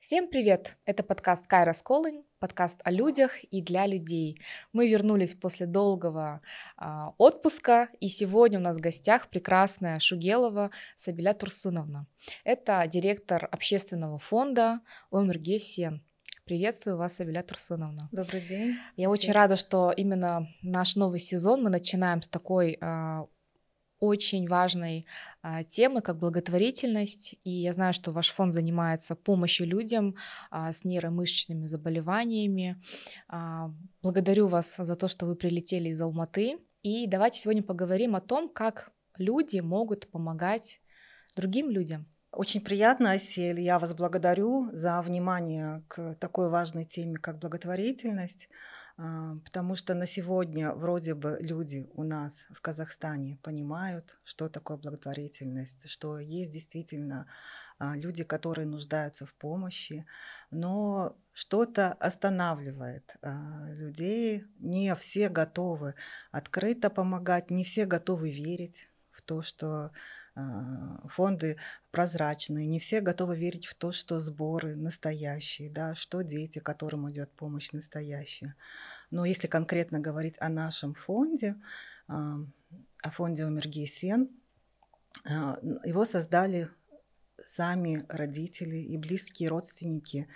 Всем привет! Это подкаст Кайра Сколынь, подкаст о людях и для людей. Мы вернулись после долгого а, отпуска, и сегодня у нас в гостях прекрасная Шугелова Сабиля Турсуновна. Это директор общественного фонда ОМРГ «Сен». Приветствую вас, Сабиля Турсуновна. Добрый день. Я Всем. очень рада, что именно наш новый сезон мы начинаем с такой а, очень важной а, темы, как благотворительность. И я знаю, что ваш фонд занимается помощью людям а, с нейромышечными заболеваниями. А, благодарю вас за то, что вы прилетели из Алматы. И давайте сегодня поговорим о том, как люди могут помогать другим людям. Очень приятно, Асель. Я вас благодарю за внимание к такой важной теме, как благотворительность. А, потому что на сегодня вроде бы люди у нас в Казахстане понимают, что такое благотворительность, что есть действительно а, люди, которые нуждаются в помощи, но что-то останавливает а, людей. Не все готовы открыто помогать, не все готовы верить в то, что фонды прозрачные, не все готовы верить в то, что сборы настоящие, да, что дети, которым идет помощь настоящая. Но если конкретно говорить о нашем фонде, а, о фонде Умерги Сен, а, его создали сами родители и близкие родственники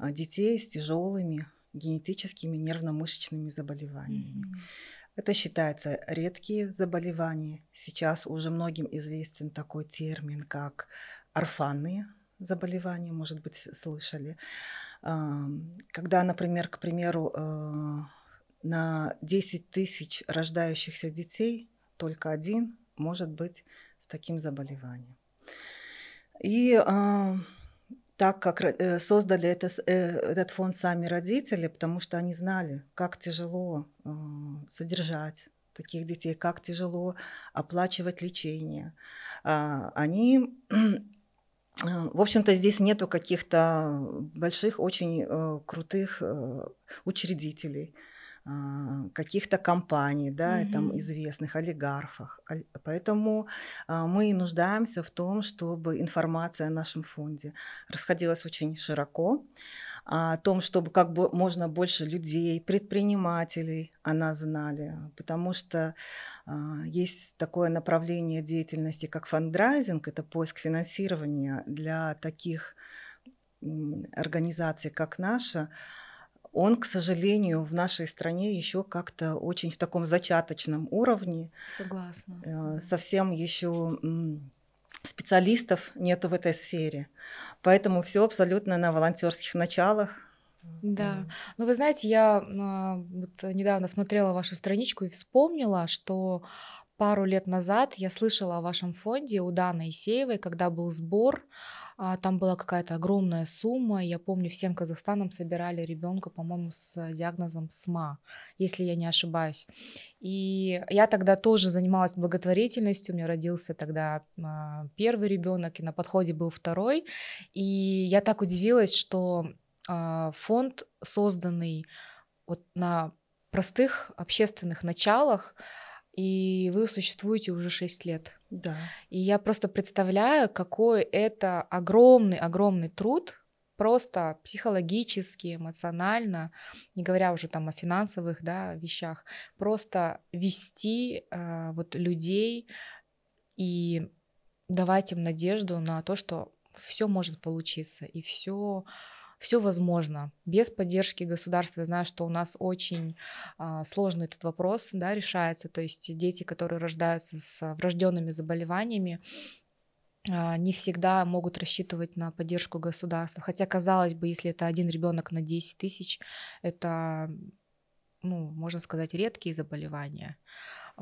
детей с тяжелыми генетическими нервно-мышечными заболеваниями. Mm-hmm. Это считается редкие заболевания. Сейчас уже многим известен такой термин, как орфанные заболевания, может быть, слышали. Когда, например, к примеру, э, на 10 тысяч рождающихся детей только один может быть с таким заболеванием. И так как э, создали это, э, этот фонд сами родители, потому что они знали, как тяжело э, содержать таких детей, как тяжело оплачивать лечение. А, они, в общем-то, здесь нету каких-то больших, очень крутых учредителей каких-то компаний, да, mm-hmm. там известных олигархов. Поэтому а, мы нуждаемся в том, чтобы информация о нашем фонде расходилась очень широко, о том, чтобы как бы можно больше людей, предпринимателей она знали, потому что а, есть такое направление деятельности, как фандрайзинг, это поиск финансирования для таких организаций, как наша, он, к сожалению, в нашей стране еще как-то очень в таком зачаточном уровне. Согласна. Э, совсем еще специалистов нету в этой сфере. Поэтому все абсолютно на волонтерских началах. Да. Ну, вы знаете, я а, вот недавно смотрела вашу страничку и вспомнила, что пару лет назад я слышала о вашем фонде у Даны Исеевой, когда был сбор а, там была какая-то огромная сумма. Я помню, всем Казахстанам собирали ребенка, по-моему, с диагнозом СМА, если я не ошибаюсь. И я тогда тоже занималась благотворительностью. У меня родился тогда а, первый ребенок, и на подходе был второй. И я так удивилась, что а, фонд, созданный вот на простых общественных началах, и вы существуете уже 6 лет. Да. И я просто представляю, какой это огромный-огромный труд, просто психологически, эмоционально, не говоря уже там о финансовых да, вещах, просто вести э, вот людей и давать им надежду на то, что все может получиться и все все возможно. Без поддержки государства, я знаю, что у нас очень а, сложный этот вопрос да, решается. То есть дети, которые рождаются с врожденными заболеваниями, а, не всегда могут рассчитывать на поддержку государства. Хотя, казалось бы, если это один ребенок на 10 тысяч, это, ну, можно сказать, редкие заболевания.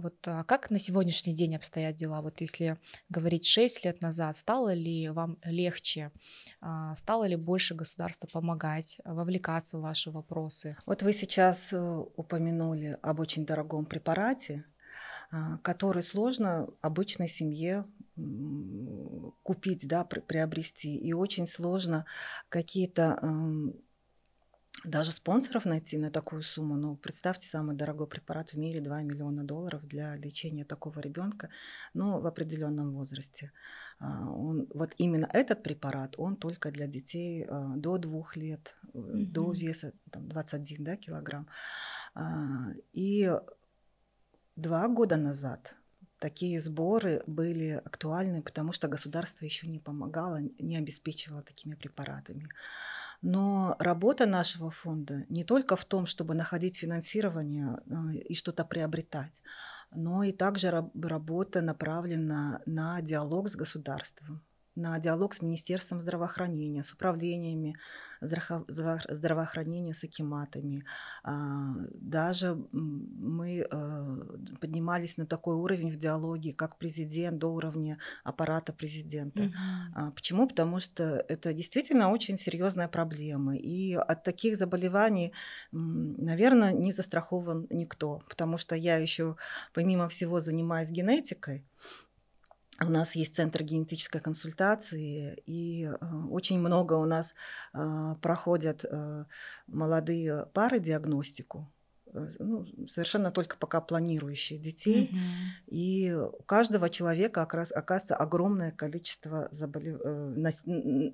Вот а как на сегодняшний день обстоят дела? Вот если говорить 6 лет назад, стало ли вам легче, а, стало ли больше государства помогать, вовлекаться в ваши вопросы? Вот вы сейчас э, упомянули об очень дорогом препарате, а, который сложно обычной семье купить, да, приобрести. И очень сложно какие-то даже спонсоров найти на такую сумму, ну, представьте, самый дорогой препарат в мире 2 миллиона долларов для лечения такого ребенка, ну, в определенном возрасте. А, он, вот именно этот препарат, он только для детей а, до двух лет, mm-hmm. до веса там, 21 да, килограмм. А, и два года назад такие сборы были актуальны, потому что государство еще не помогало, не обеспечивало такими препаратами. Но работа нашего фонда не только в том, чтобы находить финансирование э, и что-то приобретать, но и также работа направлена на диалог с государством на диалог с Министерством здравоохранения, с управлениями здравоохранения, с акиматами. А, даже мы э, поднимались на такой уровень в диалоге, как президент, до уровня аппарата президента. Mm-hmm. Почему? Потому что это действительно очень серьезная проблема. И от таких заболеваний, наверное, не застрахован никто. Потому что я еще, помимо всего, занимаюсь генетикой. У нас есть центр генетической консультации, и э, очень много у нас э, проходят э, молодые пары диагностику, ну, совершенно только пока планирующие детей. Mm-hmm. И у каждого человека оказывается огромное количество заболев...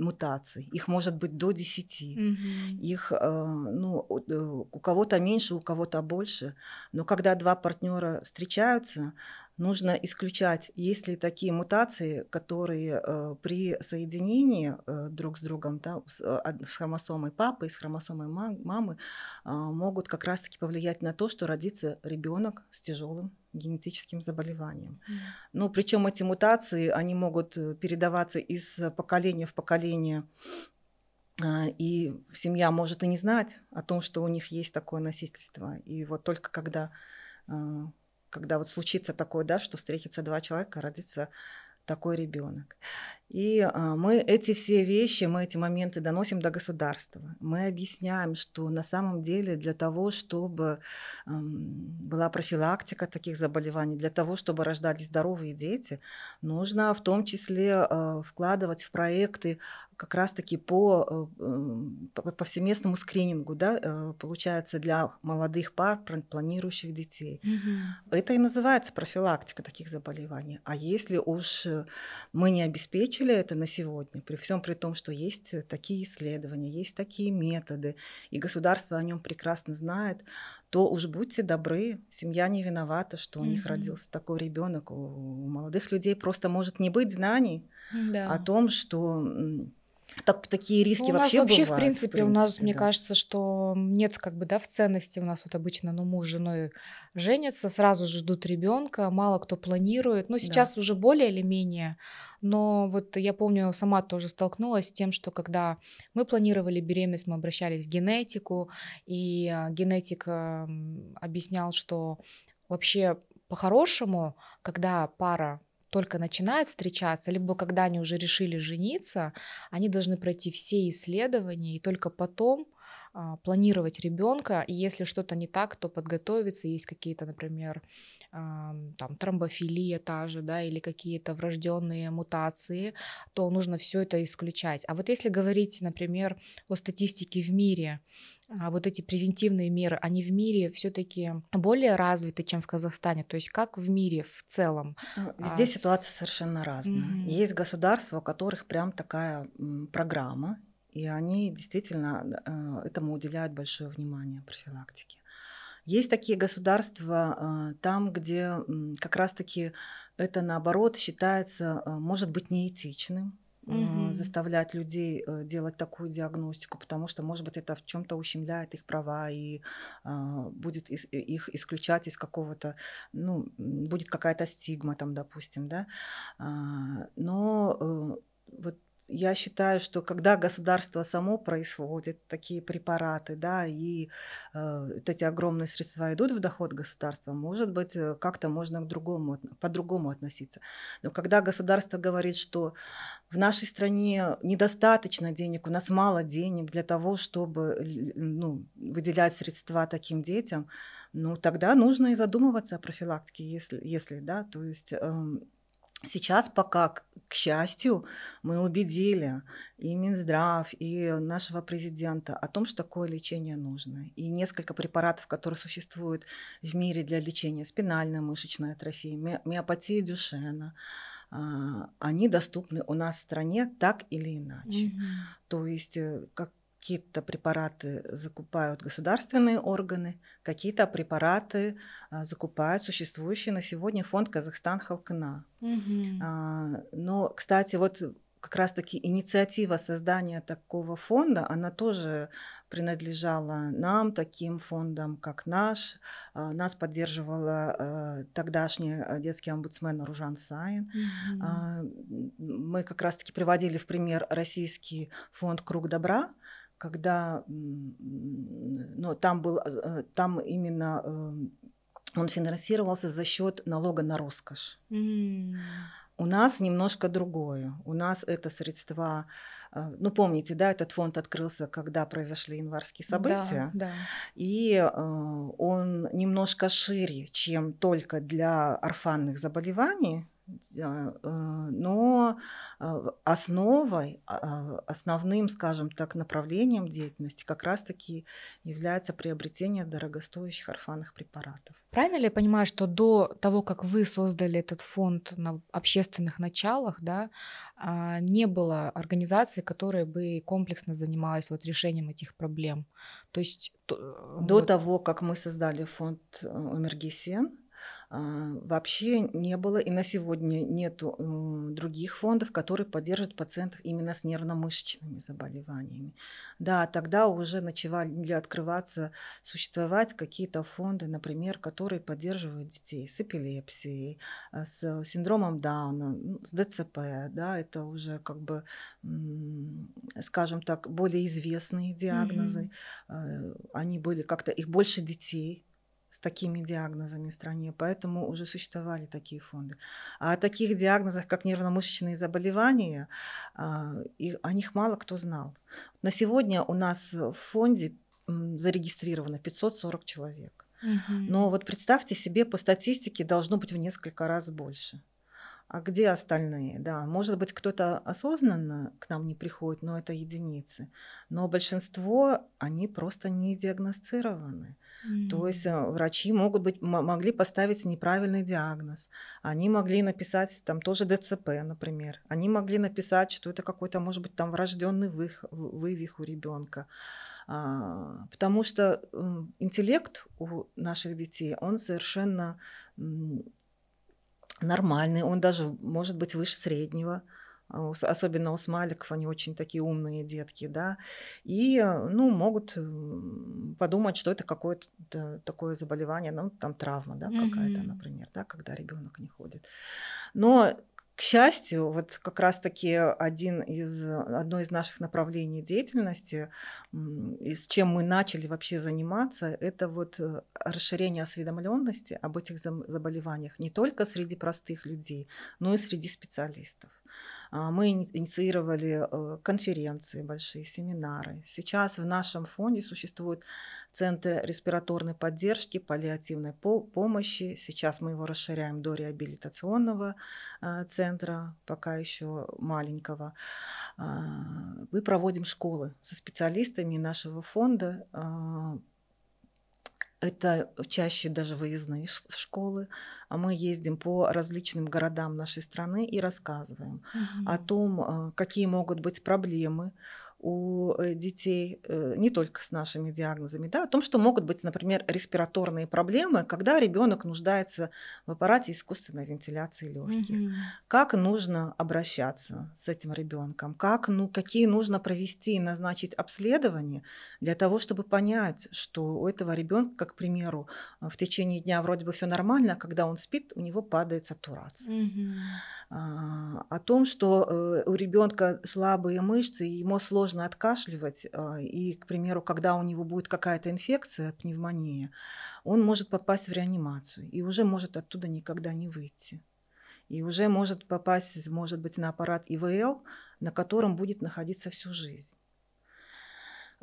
мутаций. Их может быть до 10. Mm-hmm. Их ну, у кого-то меньше, у кого-то больше. Но когда два партнера встречаются, нужно исключать, есть ли такие мутации, которые э, при соединении э, друг с другом, да, с, э, с хромосомой папы и с хромосомой мамы, э, могут как раз-таки повлиять на то, что родится ребенок с тяжелым генетическим заболеванием. Mm. Но причем эти мутации, они могут э, передаваться из поколения в поколение э, и семья может и не знать о том, что у них есть такое носительство. И вот только когда э, когда вот случится такое, да, что встретятся два человека, родится такой ребенок. И а, мы эти все вещи, мы эти моменты доносим до государства. Мы объясняем, что на самом деле для того, чтобы была профилактика таких заболеваний, для того, чтобы рождались здоровые дети, нужно в том числе а, вкладывать в проекты как раз-таки по, по повсеместному скринингу, да, э, получается, для молодых пар, планирующих детей. Угу. Это и называется профилактика таких заболеваний. А если уж мы не обеспечим ограничили это на сегодня, при всем при том, что есть э, такие исследования, есть такие методы, и государство о нем прекрасно знает, то уж будьте добры, семья не виновата, что у mm-hmm. них родился такой ребенок. У молодых людей просто может не быть знаний да. о том, что так, такие риски ну, вообще вообще, бывают, в принципе, в принципе, у нас, да. мне кажется, что нет как бы, да, в ценности у нас вот обычно, ну, муж с женой женятся, сразу же ждут ребенка, мало кто планирует. Ну, сейчас да. уже более или менее, но вот я помню, сама тоже столкнулась с тем, что когда мы планировали беременность, мы обращались к генетику, и а, генетик объяснял, что вообще по-хорошему, когда пара только начинают встречаться, либо когда они уже решили жениться, они должны пройти все исследования и только потом планировать ребенка, и если что-то не так, то подготовиться, есть какие-то, например, а, там тромбофилия та же, да, или какие-то врожденные мутации, то нужно все это исключать. А вот если говорить, например, о статистике в мире, а вот эти превентивные меры, они в мире все-таки более развиты, чем в Казахстане. То есть как в мире в целом? Ну, везде а, ситуация совершенно разная. Mm-hmm. Есть государства, у которых прям такая программа, и они действительно э, этому уделяют большое внимание профилактике. Есть такие государства, э, там, где как раз-таки это наоборот считается, э, может быть, неэтичным, угу. заставлять людей делать такую диагностику, потому что, может быть, это в чем-то ущемляет их права и а, будет их исключать из какого-то, ну, будет какая-то стигма там, допустим, да. А, но вот я считаю, что когда государство само производит такие препараты, да, и э, эти огромные средства идут в доход государства, может быть, э, как-то можно к другому, по-другому относиться. Но когда государство говорит, что в нашей стране недостаточно денег, у нас мало денег для того, чтобы ну, выделять средства таким детям, ну, тогда нужно и задумываться о профилактике, если, если да, то есть... Э, Сейчас пока, к счастью, мы убедили и Минздрав, и нашего президента о том, что такое лечение нужно. И несколько препаратов, которые существуют в мире для лечения спинальной мышечной атрофии, ми миопатии Дюшена, а, они доступны у нас в стране так или иначе. Мгм. То есть, э, как какие-то препараты закупают государственные органы, какие-то препараты а, закупает существующий на сегодня фонд Казахстан Халкана. Мгм. А, но, кстати, вот как раз-таки инициатива создания такого фонда, она тоже принадлежала нам, таким фондам, как наш. А, Нас поддерживала тогдашний детский омбудсмен Ружан. А, м, Мы как раз-таки приводили в пример российский фонд «Круг добра», когда ну, там, был, э, там именно э, он финансировался за счет налога на роскошь. М. У нас немножко другое. У нас это средства, э, ну помните, да, этот фонд открылся, когда произошли январские Да, события, да. и э, он немножко шире, чем только для орфанных заболеваний, но э, основой, а, основным, скажем так, направлением деятельности как раз-таки является приобретение дорогостоящих орфанных препаратов. Правильно ли я понимаю, что до того, как вы создали этот фонд на общественных началах, да, а, не было организации, которая бы комплексно занималась вот решением этих проблем? То есть то- До вот, того, как мы создали фонд э, Омергесен, а, вообще не было и на сегодня нету э, других фондов, которые поддерживают пациентов именно с нервно-мышечными заболеваниями. Да, тогда уже начали открываться, существовать какие-то фонды, например, которые поддерживают детей с эпилепсией, а, с синдромом Дауна, с ДЦП, да, это уже как бы, скажем так, более известные диагнозы. Э, Они были как-то, их больше детей с такими диагнозами в стране, поэтому уже существовали такие фонды. А о таких диагнозах, как нервно-мышечные заболевания, а, о них мало кто знал. На сегодня у нас в фонде зарегистрировано 540 человек. Мгм. Но вот представьте себе, по статистике должно быть в несколько раз больше. А где остальные? Да, может быть, кто-то осознанно к нам не приходит, но это единицы. Но большинство, они просто не диагностированы. То есть э, врачи могут быть, мо- могли поставить неправильный диагноз. Они могли написать там тоже ДЦП, например. Они могли написать, что это какой-то, может быть, там врожденный вых- в- вывих у ребенка. А, Потому что интеллект у наших детей, он совершенно нормальный, он даже может быть выше среднего. а, Особенно у смайликов, они очень такие умные детки, да, и, э, ну, могут подумать, что это какое-то такое заболевание, ну, там травма, да, какая-то, например, да, когда ребенок не ходит. Но, к счастью, вот как раз-таки один из, одно из наших направлений деятельности, с чем мы начали вообще заниматься, это вот э, расширение осведомленности об этих заболеваниях не только среди простых людей, но и среди специалистов. А, Мы ини- инициировали э, конференции, большие семинары. Сейчас в нашем фонде существует Центр респираторной поддержки, паллиативной по- помощи. Сейчас мы его расширяем до реабилитационного а, центра, пока еще маленького. А, Мы проводим школы со специалистами нашего фонда. Это чаще даже выездные школы. А мы ездим по различным городам нашей страны и рассказываем о Мгм. том, а, какие могут быть проблемы у э, детей, э, не только с нашими диагнозами, да, о том, что могут быть, например, респираторные проблемы, когда ребенок нуждается в аппарате искусственной вентиляции легких. Мгм. Как нужно обращаться с этим ребенком? Как, ну, какие нужно провести и назначить обследования для того, чтобы понять, что у этого ребенка, к примеру, в течение дня вроде бы все нормально, а когда он спит, у него падает сатурация Мгм. а, о том, что э, у ребенка слабые мышцы, и ему сложно откашливать, а, и, к примеру, когда у него будет какая-то инфекция, пневмония, он может попасть в реанимацию и уже может оттуда никогда не выйти. И уже может попасть, может быть, на аппарат ИВЛ, на котором будет находиться всю жизнь.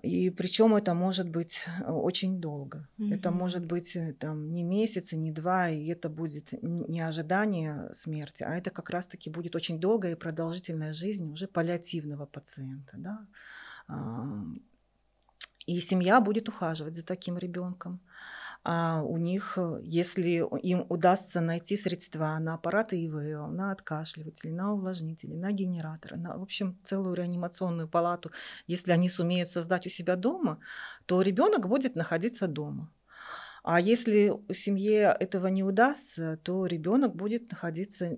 И причем это может быть э, очень долго. Мгм. Это может быть э, там не месяц, не два, и это будет не ожидание смерти, а это как раз-таки будет очень долгая и продолжительная жизнь уже паллиативного пациента. Да? А, И семья будет ухаживать за таким ребенком. А у них, э, если им удастся найти средства на аппараты ИВЛ, на откашливатели, на увлажнители, на генераторы, на, в общем, целую реанимационную палату, если они сумеют создать у себя дома, то ребенок будет находиться дома. А если у семье этого не удастся, то ребенок будет находиться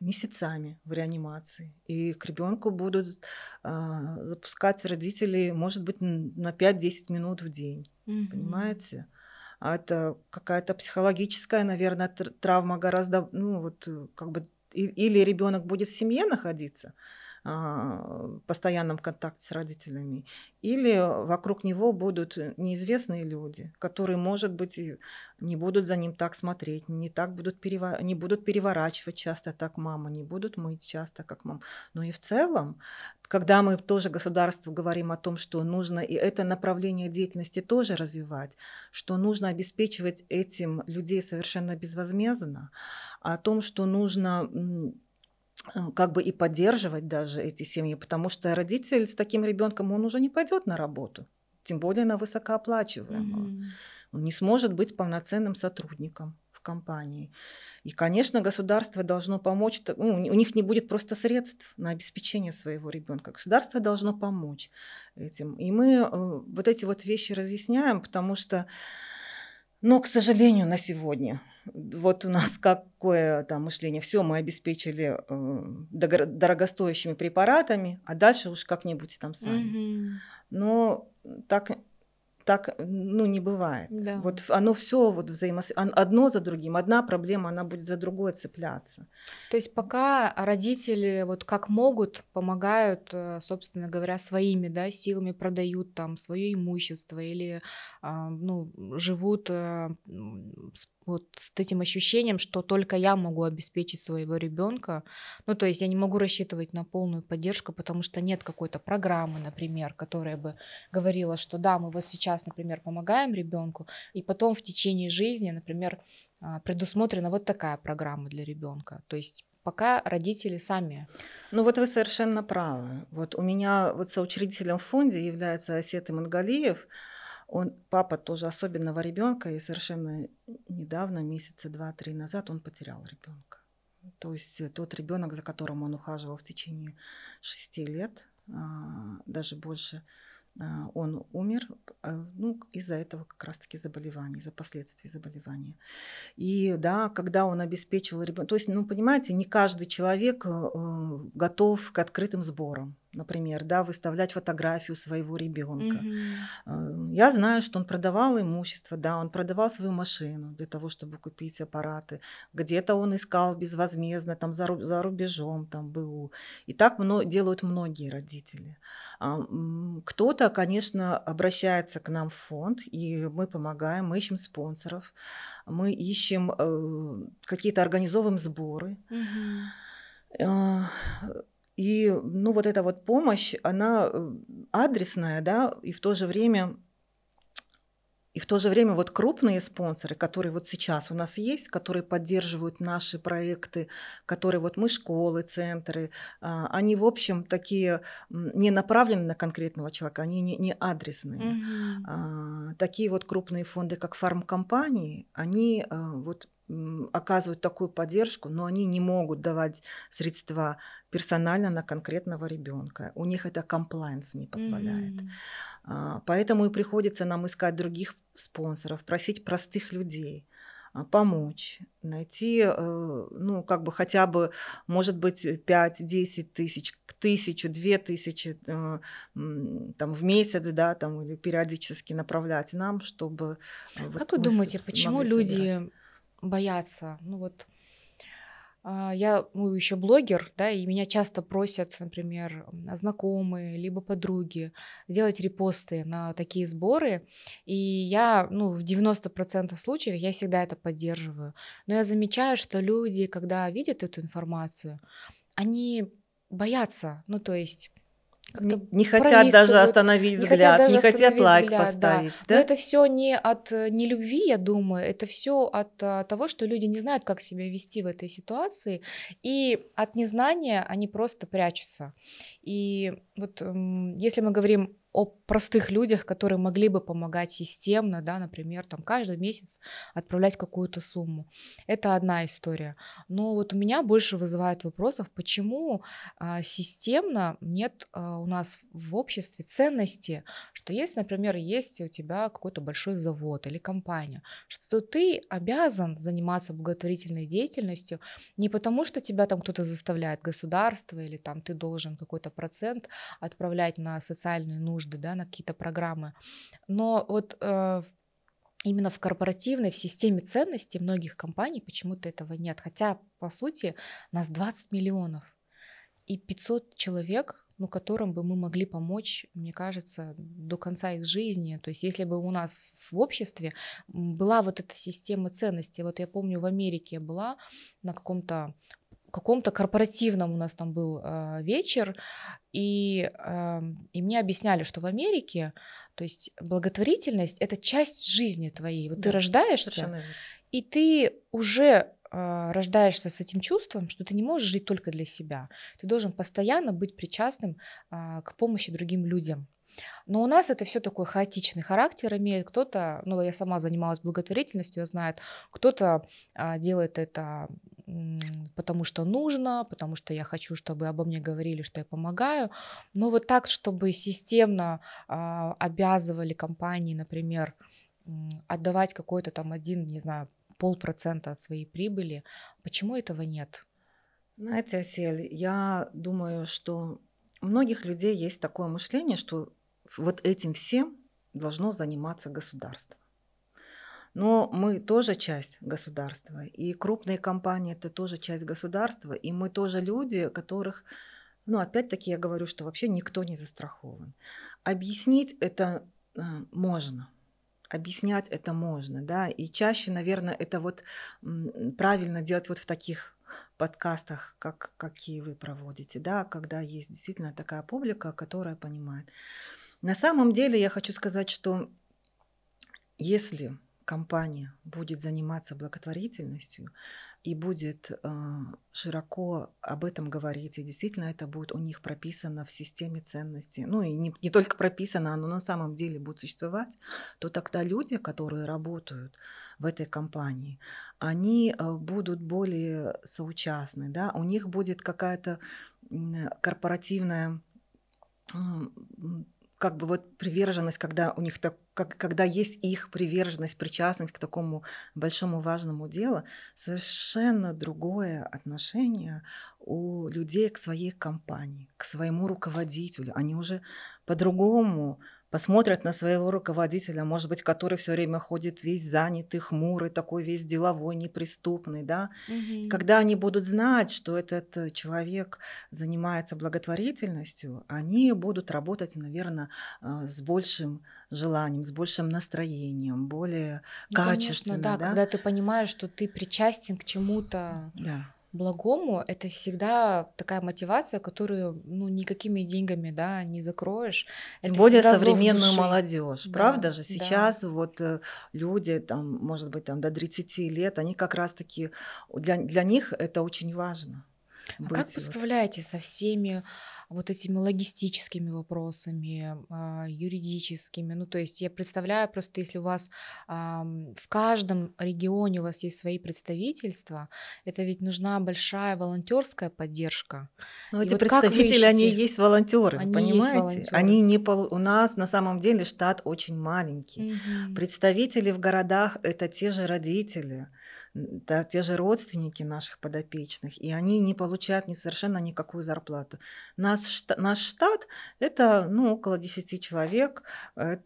месяцами в реанимации. И к ребенку будут а, запускать родители, может быть, на 5-10 минут в день. Мгм. Понимаете? А это какая-то психологическая, наверное, тр- травма гораздо, ну вот э, как бы или ребенок будет в семье находиться постоянном контакте с родителями, или вокруг него будут неизвестные люди, которые, может быть, не будут за ним так смотреть, не так будут перева- не будут переворачивать часто так мама, не будут мыть часто как мама. Но и в целом, когда мы тоже государству говорим о том, что нужно и это направление деятельности тоже развивать, что нужно обеспечивать этим людей совершенно безвозмездно, о том, что нужно как бы и поддерживать даже эти семьи, потому что родитель с таким ребенком, он уже не пойдет на работу, тем более на высокооплачиваемую. Мгм. Он не сможет быть полноценным сотрудником в компании. И, конечно, государство должно помочь, ну, у них не будет просто средств на обеспечение своего ребенка. Государство должно помочь этим. И мы э, вот эти вот вещи разъясняем, потому что, но, к сожалению, на сегодня вот у нас какое там мышление, все мы обеспечили э, дорогостоящими препаратами, а дальше уж как-нибудь там сами. Мгм. Но так, так ну, не бывает. Да. Вот оно все вот взаимос... одно за другим. Одна проблема, она будет за другой цепляться. То есть пока родители вот как могут помогают, э, собственно говоря, своими да, силами продают там свое имущество или а, ну, живут э, с, вот с этим ощущением, что только я могу обеспечить своего ребенка. Ну, то есть я не могу рассчитывать на полную поддержку, потому что нет какой-то программы, например, которая бы говорила, что да, мы вот сейчас, например, помогаем ребенку, и потом в течение жизни, например, а, предусмотрена вот такая программа для ребенка. То есть пока родители сами. Ну вот вы совершенно правы. Вот у меня вот соучредителем в фонде является Осет Мангалиев. Он папа тоже особенного ребенка, и совершенно недавно, месяца два-три назад, он потерял ребенка. То есть э, тот ребенок, за которым он ухаживал в течение шести лет, а, даже больше, а, он умер а, ну, из-за этого как раз-таки заболевания, из-за последствий заболевания. И да, когда он обеспечил ребенка, то есть, ну, понимаете, не каждый человек э, э, готов к открытым сборам, например, да, выставлять фотографию своего ребенка. Э, Я знаю, что он продавал имущество, да, он продавал свою машину для того, чтобы купить аппараты. Где-то он искал безвозмездно, там за, за рубежом, там БУ. И так мно- делают многие родители. А, Кто-то, конечно, обращается к нам в фонд, и мы помогаем, мы ищем спонсоров, мы ищем э, какие-то организовываем сборы. Мгм. И, ну, вот эта вот помощь, она э, адресная, да, и в то же время и в то же время вот крупные спонсоры, которые вот сейчас у нас есть, которые поддерживают наши проекты, которые вот мы школы, центры, а, они в общем такие не направлены на конкретного человека, они не, не адресные. А, такие вот крупные фонды, как фармкомпании, они а, вот оказывают такую поддержку, но они не могут давать средства персонально на конкретного ребенка. У них это комплайнс не позволяет. А, Поэтому и приходится нам искать других спонсоров, просить простых людей а, помочь, найти, э, ну, как бы хотя бы, может быть, 5-10 тысяч, к тысячу, две тысячи э, там, в месяц, да, там, или периодически направлять нам, чтобы... э, вот Как вы думаете, почему люди собирать. Боятся? Ну вот а, я ну, еще блогер, да, и меня часто просят, например, знакомые, либо подруги делать репосты на такие сборы. И я, ну, в 90% случаев я всегда это поддерживаю. Но я замечаю, что люди, когда видят эту информацию, они боятся. Ну, то есть как-то Не, не хотят даже остановить не взгляд, даже не хотят лайк взгляд, поставить, да. да? Но это все не от э, нелюбви, я думаю, это все от а, того, что люди не знают, как себя вести в этой ситуации, и от незнания они просто прячутся. И вот если мы говорим о простых людях, которые могли бы помогать системно, да, например, там каждый месяц отправлять какую-то сумму. Это одна история. Но вот у меня больше вызывает вопросов, почему а, системно нет а, у нас в обществе ценности, что есть, например, есть у тебя какой-то большой завод или компания, что ты обязан заниматься благотворительной деятельностью не потому, что тебя там кто-то заставляет, государство или там ты должен какой-то процент отправлять на социальные нужды, да, на какие-то программы. Но вот э, именно в корпоративной, в системе ценностей многих компаний почему-то этого нет. Хотя, по сути, нас 20 миллионов и 500 человек, ну, которым бы мы могли помочь, мне кажется, до конца их жизни. То есть если бы у нас в обществе была вот эта система ценностей, вот я помню, в Америке была на каком-то каком-то корпоративном у нас там был э, вечер, и, э, и мне объясняли, что в Америке, то есть благотворительность это часть жизни твоей. Вот да, ты рождаешься, и ты уже э, рождаешься с этим чувством, что ты не можешь жить только для себя. Ты должен постоянно быть причастным э, к помощи другим людям. Но у нас это все такой хаотичный характер имеет. Кто-то, ну я сама занималась благотворительностью, я знаю, кто-то а, делает это потому что нужно, потому что я хочу, чтобы обо мне говорили, что я помогаю. Но вот так, чтобы системно а, обязывали компании, например, отдавать какой-то там один, не знаю, полпроцента от своей прибыли, почему этого нет? Знаете, Асель, я думаю, что у многих людей есть такое мышление, что вот этим всем должно заниматься государство. Но мы тоже часть государства, и крупные компании это тоже часть государства, и мы тоже люди, которых, ну опять-таки я говорю, что вообще никто не застрахован. Объяснить это э, можно, объяснять это можно, да, и чаще, наверное, это вот правильно делать вот в таких подкастах, как, какие вы проводите, да, когда есть действительно такая публика, которая понимает. На самом деле я хочу сказать, что если компания будет заниматься благотворительностью и будет э, широко об этом говорить, и действительно это будет у них прописано в системе ценностей, ну и не, не только прописано, оно на самом деле будет существовать, то тогда люди, которые работают в этой компании, они э, будут более соучастны, да, у них будет какая-то корпоративная как бы вот приверженность, когда у них так, как, когда есть их приверженность, причастность к такому большому важному делу, совершенно другое отношение у людей к своей компании, к своему руководителю. Они уже по-другому посмотрят на своего руководителя, может быть, который все время ходит весь занятый, хмурый, такой весь деловой, неприступный, да. Угу. Когда они будут знать, что этот человек занимается благотворительностью, они будут работать, наверное, э, с большим желанием, с большим настроением, более ну, качественно. Конечно, да, да, когда ты понимаешь, что ты причастен к чему-то. Да благому, это всегда такая мотивация, которую ну, никакими деньгами да, не закроешь. Тем это более современную молодежь. Да, правда же? Сейчас да. вот э, люди, там, может быть, там, до 30 лет, они как раз-таки, для, для них это очень важно. А как вы справляетесь со всеми вот этими логистическими вопросами, а, юридическими. Ну, то есть я представляю просто, если у вас в каждом регионе у вас есть свои представительства, это ведь нужна большая волонтерская поддержка. Ну, эти вот представители, ищете... они есть волонтеры, они понимаете? Есть волонтеры. Они не пол... у нас на самом деле штат очень маленький. Угу. Представители в городах это те же родители да, те же родственники наших подопечных, и они не получают ни совершенно никакую зарплату. Наш, наш штат – это ну, около 10 человек, э,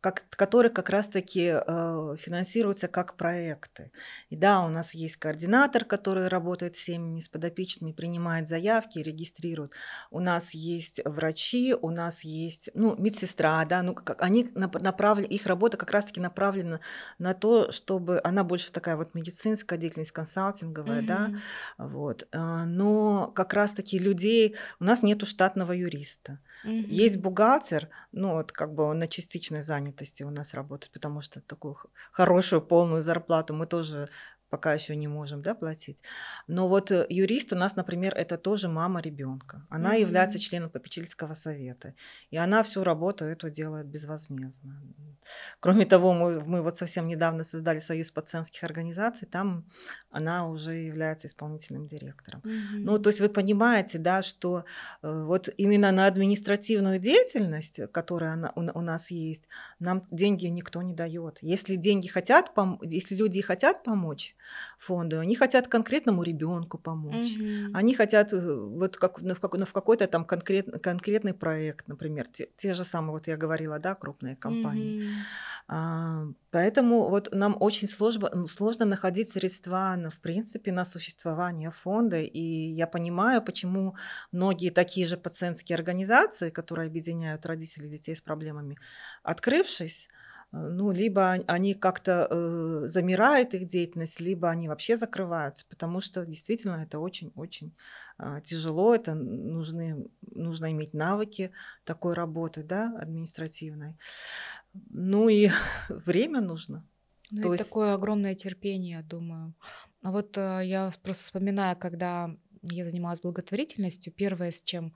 как, которые как раз-таки э, финансируются как проекты. И да, у нас есть координатор, который работает с семьями, с подопечными, принимает заявки, регистрирует. У нас есть врачи, у нас есть ну, медсестра, да, ну, как, они направлены, их работа как раз-таки направлена на то, чтобы она больше такая вот медицинская деятельность, консалтинговая, mm-hmm. да, вот. А, но как раз-таки людей, у нас нету штатного юриста. Mm-hmm. Есть бухгалтер, ну вот как бы он на частичной занятости у нас работает, потому что такую хорошую полную зарплату мы тоже пока еще не можем да, платить. Но вот э, юрист у нас, например, это тоже мама ребенка. Она mm-hmm. является членом попечительского совета. И она всю работу эту делает безвозмездно. Кроме того, мы, мы вот совсем недавно создали Союз пациентских организаций, там она уже является исполнительным директором. Mm-hmm. Ну, то есть вы понимаете, да, что э, вот именно на административную деятельность, которая она, у, у нас есть, нам деньги никто не дает. Если деньги хотят, пом- если люди хотят помочь, фонду. Они хотят конкретному ребенку помочь. Угу. Они хотят э, вот как, ну, в, как, ну, в какой-то там конкрет, конкретный проект, например, те, те же самые, вот я говорила, да, крупные компании. Угу. А, поэтому вот нам очень сложно, ну, сложно находить средства, на, в принципе, на существование фонда. И я понимаю, почему многие такие же пациентские организации, которые объединяют родителей детей с проблемами, открывшись, ну, либо они как-то э, замирает их деятельность, либо они вообще закрываются, потому что действительно это очень-очень э, тяжело, это нужны, нужно иметь навыки такой работы, да, административной. Ну и время нужно. Ну То и есть... такое огромное терпение, я думаю. А вот э, я просто вспоминаю, когда я занималась благотворительностью, первое, с чем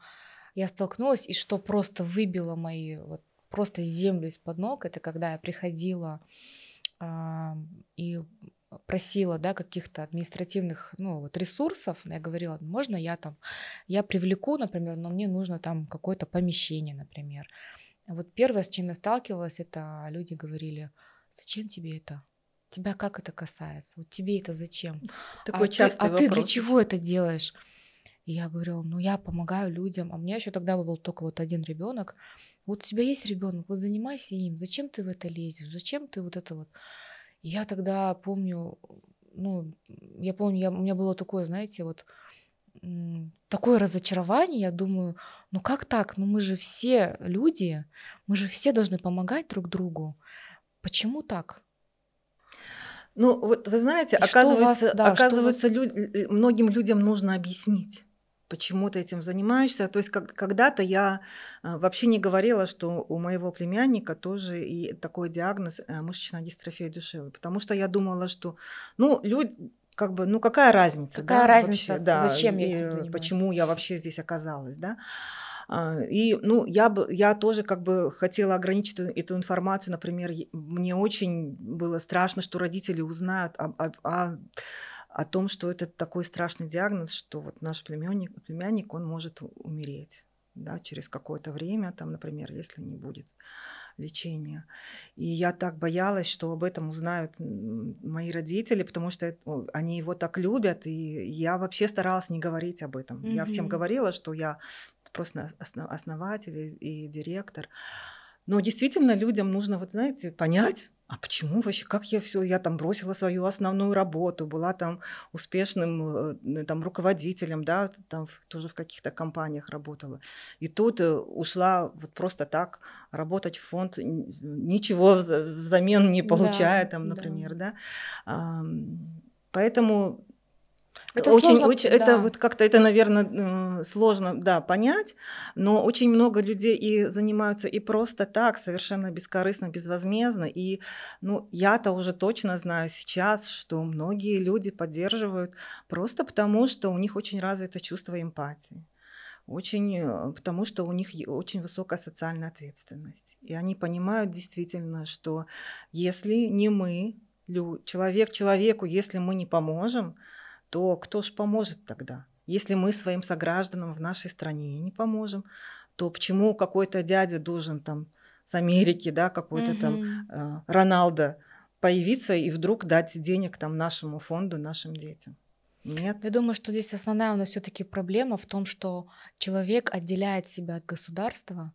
я столкнулась, и что просто выбило мои вот просто землю из-под ног. Это когда я приходила э, и просила, да, каких-то административных, ну, вот ресурсов, я говорила, можно я там, я привлеку, например, но мне нужно там какое-то помещение, например. Вот первое, с чем я сталкивалась, это люди говорили, зачем тебе это? Тебя как это касается? Вот тебе это зачем? Такой а частый ты, А ты для чего это делаешь? И я говорила, ну я помогаю людям, а у меня еще тогда был только вот один ребенок, вот у тебя есть ребенок, вот занимайся им. Зачем ты в это лезешь? Зачем ты вот это вот? я тогда помню, ну, я помню, я, у меня было такое, знаете, вот такое разочарование, я думаю, ну как так? Ну мы же все люди, мы же все должны помогать друг другу. Почему так? Ну, вот вы знаете, И оказывается, вас, да, оказывается вас... лю- многим людям нужно объяснить почему ты этим занимаешься. То есть как, когда-то я э, вообще не говорила, что у моего племянника тоже и такой диагноз э, мышечная дистрофия душевой, потому что я думала, что, ну, люди, как бы, ну какая разница, какая да, разница, вообще, да, зачем я этим занимаюсь? почему я вообще здесь оказалась, да. А, и, ну, я, бы, я тоже как бы хотела ограничить эту, эту информацию. Например, мне очень было страшно, что родители узнают о, о, о о том, что это такой страшный диагноз, что вот наш племянник, племянник он может умереть да, через какое-то время, там, например, если не будет лечения. И я так боялась, что об этом узнают мои родители, потому что они его так любят, и я вообще старалась не говорить об этом. Mm-hmm. Я всем говорила, что я просто основатель и директор. Но действительно людям нужно, вот знаете, понять, а почему вообще, как я все, я там бросила свою основную работу, была там успешным э, там руководителем, да, там тоже в каких-то компаниях работала. И тут э, ушла вот просто так работать в фонд, ничего взамен не получая, да, там, например, да. да. Поэтому это очень, сложно, очень, да. это вот как-то это, наверное, сложно, да, понять, но очень много людей и занимаются и просто так, совершенно бескорыстно, безвозмездно, и, ну, я-то уже точно знаю сейчас, что многие люди поддерживают просто потому, что у них очень развито чувство эмпатии очень, э, потому что у них очень высокая социальная ответственность. И они понимают действительно, что если не мы, человек человеку, если мы не поможем, то кто ж поможет тогда? Если мы своим согражданам в нашей стране не поможем, то почему какой-то дядя должен там с Америки, да, какой-то mm-hmm. там э, Роналдо появиться и вдруг дать денег там нашему фонду, нашим детям? Нет. Я думаю, что здесь основная у нас все-таки проблема в том, что человек отделяет себя от государства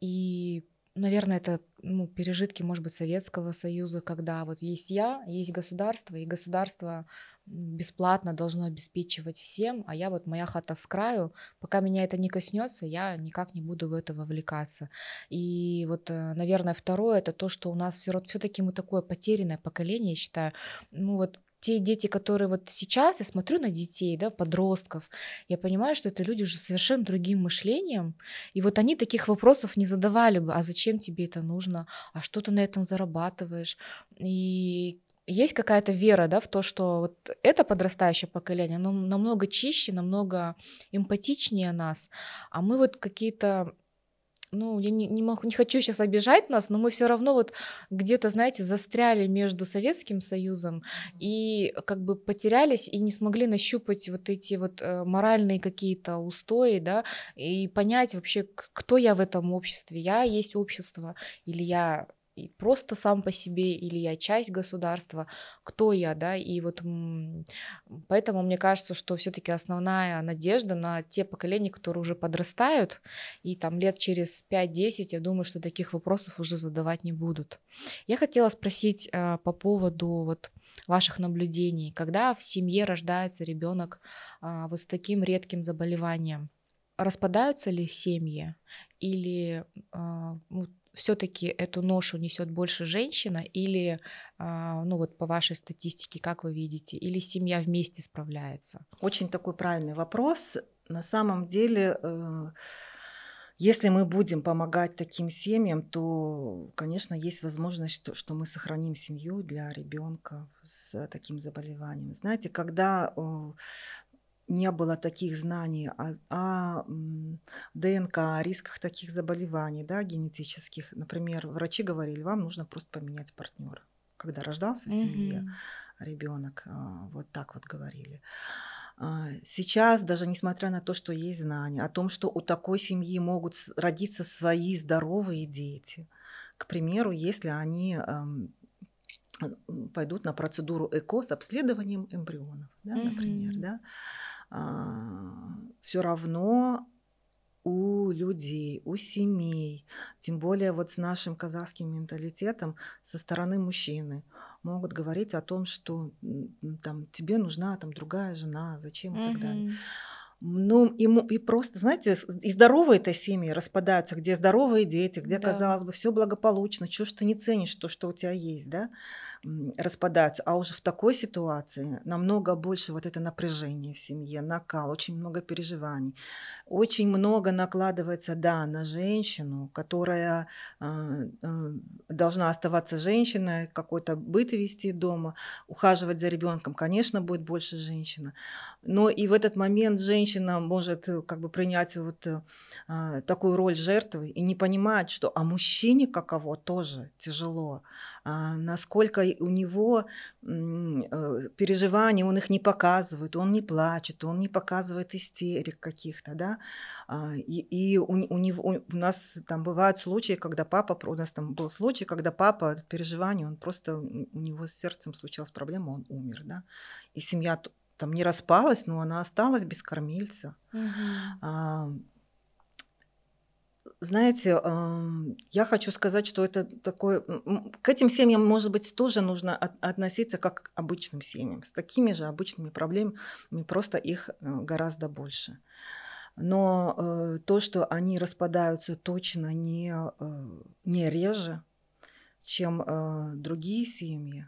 и наверное, это ну, пережитки, может быть, Советского Союза, когда вот есть я, есть государство, и государство бесплатно должно обеспечивать всем, а я вот моя хата с краю, пока меня это не коснется, я никак не буду в это вовлекаться. И вот, э, наверное, второе это то, что у нас все все-таки мы такое потерянное поколение, я считаю. Ну вот те дети, которые вот сейчас, я смотрю на детей, да, подростков, я понимаю, что это люди уже совершенно другим мышлением, и вот они таких вопросов не задавали бы, а зачем тебе это нужно, а что ты на этом зарабатываешь, и есть какая-то вера, да, в то, что вот это подрастающее поколение, оно намного чище, намного эмпатичнее нас, а мы вот какие-то ну, я не, не, могу, не хочу сейчас обижать нас, но мы все равно вот где-то, знаете, застряли между Советским Союзом и как бы потерялись и не смогли нащупать вот эти вот э, моральные какие-то устои, да, и понять вообще, кто я в этом обществе. Я есть общество или я просто сам по себе, или я часть государства, кто я, да, и вот поэтому мне кажется, что все-таки основная надежда на те поколения, которые уже подрастают, и там лет через 5-10, я думаю, что таких вопросов уже задавать не будут. Я хотела спросить э, по поводу вот ваших наблюдений, когда в семье рождается ребенок э, вот с таким редким заболеванием, распадаются ли семьи или э, все-таки эту ношу несет больше женщина или, а, ну вот по вашей статистике, как вы видите, или семья вместе справляется? Очень такой правильный вопрос. На самом деле, э, если мы будем помогать таким семьям, то, конечно, есть возможность, что, что мы сохраним семью для ребенка с таким заболеванием. Знаете, когда не было таких знаний о, о ДНК, о рисках таких заболеваний, да, генетических. Например, врачи говорили, вам нужно просто поменять партнера. Когда рождался в семье mm-hmm. ребенок, а, вот так вот говорили. А, сейчас, даже несмотря на то, что есть знания о том, что у такой семьи могут родиться свои здоровые дети, к примеру, если они пойдут на процедуру ЭКО с обследованием эмбрионов, да, например, mm-hmm. да, все равно у людей, у семей, тем более вот с нашим казахским менталитетом со стороны мужчины могут говорить о том, что там тебе нужна там другая жена, зачем и так далее. Ну, ему и просто, знаете, и здоровые-то семьи распадаются, где здоровые дети, где, да. казалось бы, все благополучно, чего ж ты не ценишь то, что у тебя есть, да, распадаются. А уже в такой ситуации намного больше вот это напряжение в семье, накал, очень много переживаний, очень много накладывается, да, на женщину, которая э, э, должна оставаться женщиной, какой-то быт вести дома, ухаживать за ребенком, конечно, будет больше женщина. Но и в этот момент женщина женщина может э, как бы принять вот э, а, такую роль жертвы и не понимать, что а мужчине каково тоже тяжело, а, насколько у него э, переживания, он их не показывает, он не плачет, он не показывает истерик каких-то, да, а, и, и у, у него у нас там бывают случаи, когда папа, у нас там был случай, когда папа переживания, он просто у него с сердцем случилась проблема, он умер, да, и семья там не распалась, но она осталась без кормильца. Угу. А, знаете, я хочу сказать, что это такое... К этим семьям, может быть, тоже нужно относиться как к обычным семьям. С такими же обычными проблемами, просто их э, гораздо больше. Но э, то, что они распадаются точно не, э, не реже, чем другие семьи,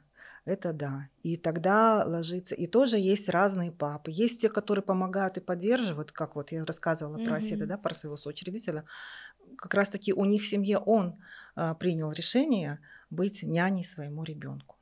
это да. И тогда ложится. И тоже есть разные папы. Есть те, которые помогают и поддерживают, как вот я рассказывала mm-hmm. про Оседа, да, про своего соучредителя. Как раз-таки у них в семье он а, принял решение быть няней своему ребенку.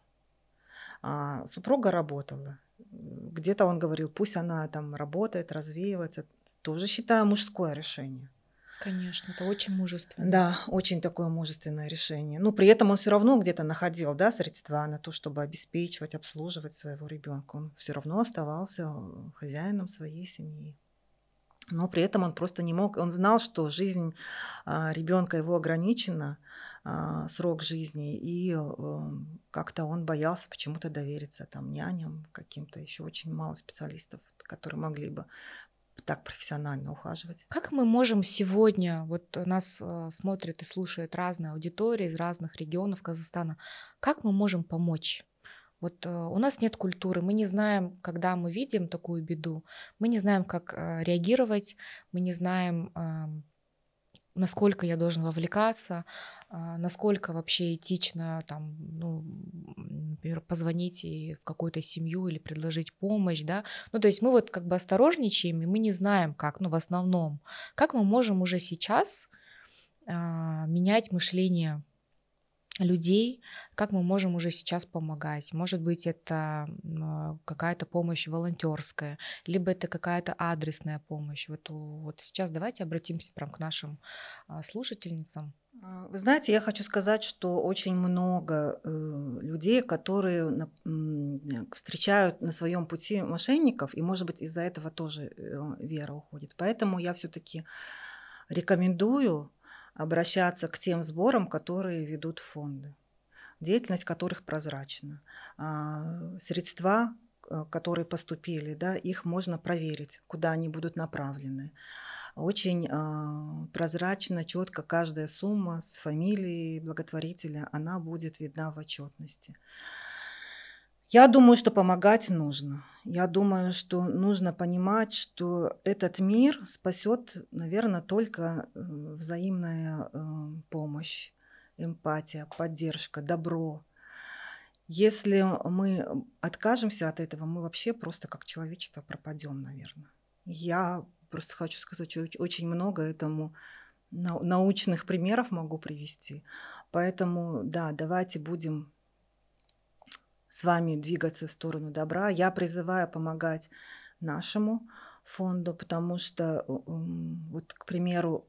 А супруга работала. Где-то он говорил, пусть она там работает, развеивается. Тоже считаю мужское решение. Конечно, это очень мужественно. Да, очень такое мужественное решение. Но при этом он все равно где-то находил да, средства на то, чтобы обеспечивать, обслуживать своего ребенка. Он все равно оставался э, хозяином своей семьи. Но при этом он просто не мог, он знал, что жизнь а, ребенка его ограничена, а, срок жизни, и как-то он боялся почему-то довериться там няням, каким-то еще очень мало специалистов, которые могли бы так профессионально ухаживать. Как мы можем сегодня, вот нас э, смотрит и слушает разная аудитория из разных регионов Казахстана, как мы можем помочь? Вот э, у нас нет культуры, мы не знаем, когда мы видим такую беду, мы не знаем, как э, реагировать, мы не знаем, э, насколько я должен вовлекаться, а, насколько вообще этично там, ну, например, позвонить и в какую-то семью или предложить помощь, да. Ну, то есть мы вот как бы осторожничаем, и мы не знаем, как, ну, в основном, как мы можем уже сейчас а, менять мышление людей, как мы можем уже сейчас помогать. Может быть, это а, какая-то помощь волонтерская, либо это какая-то адресная помощь. Вот, вот сейчас давайте обратимся прям к нашим а, слушательницам. А, вы знаете, я хочу сказать, что очень много э, людей, которые встречают на своем пути мошенников, и, может быть, из-за этого тоже э, вера уходит. Поэтому я все-таки рекомендую обращаться к тем сборам, которые ведут фонды, деятельность которых прозрачна. А, средства, э, которые поступили, да, их можно проверить, куда они будут направлены. Очень а, прозрачно, четко каждая сумма с фамилией благотворителя, она будет видна в отчетности. Я думаю, что помогать нужно. Я думаю, что нужно понимать, что этот мир спасет, наверное, только э, взаимная э, помощь, эмпатия, поддержка, добро. Если мы откажемся от этого, мы вообще просто как человечество пропадем, наверное. Я просто хочу сказать, очень много этому научных примеров могу привести. Поэтому, да, давайте будем с вами двигаться в сторону добра. Я призываю помогать нашему фонду, потому что, вот, к примеру,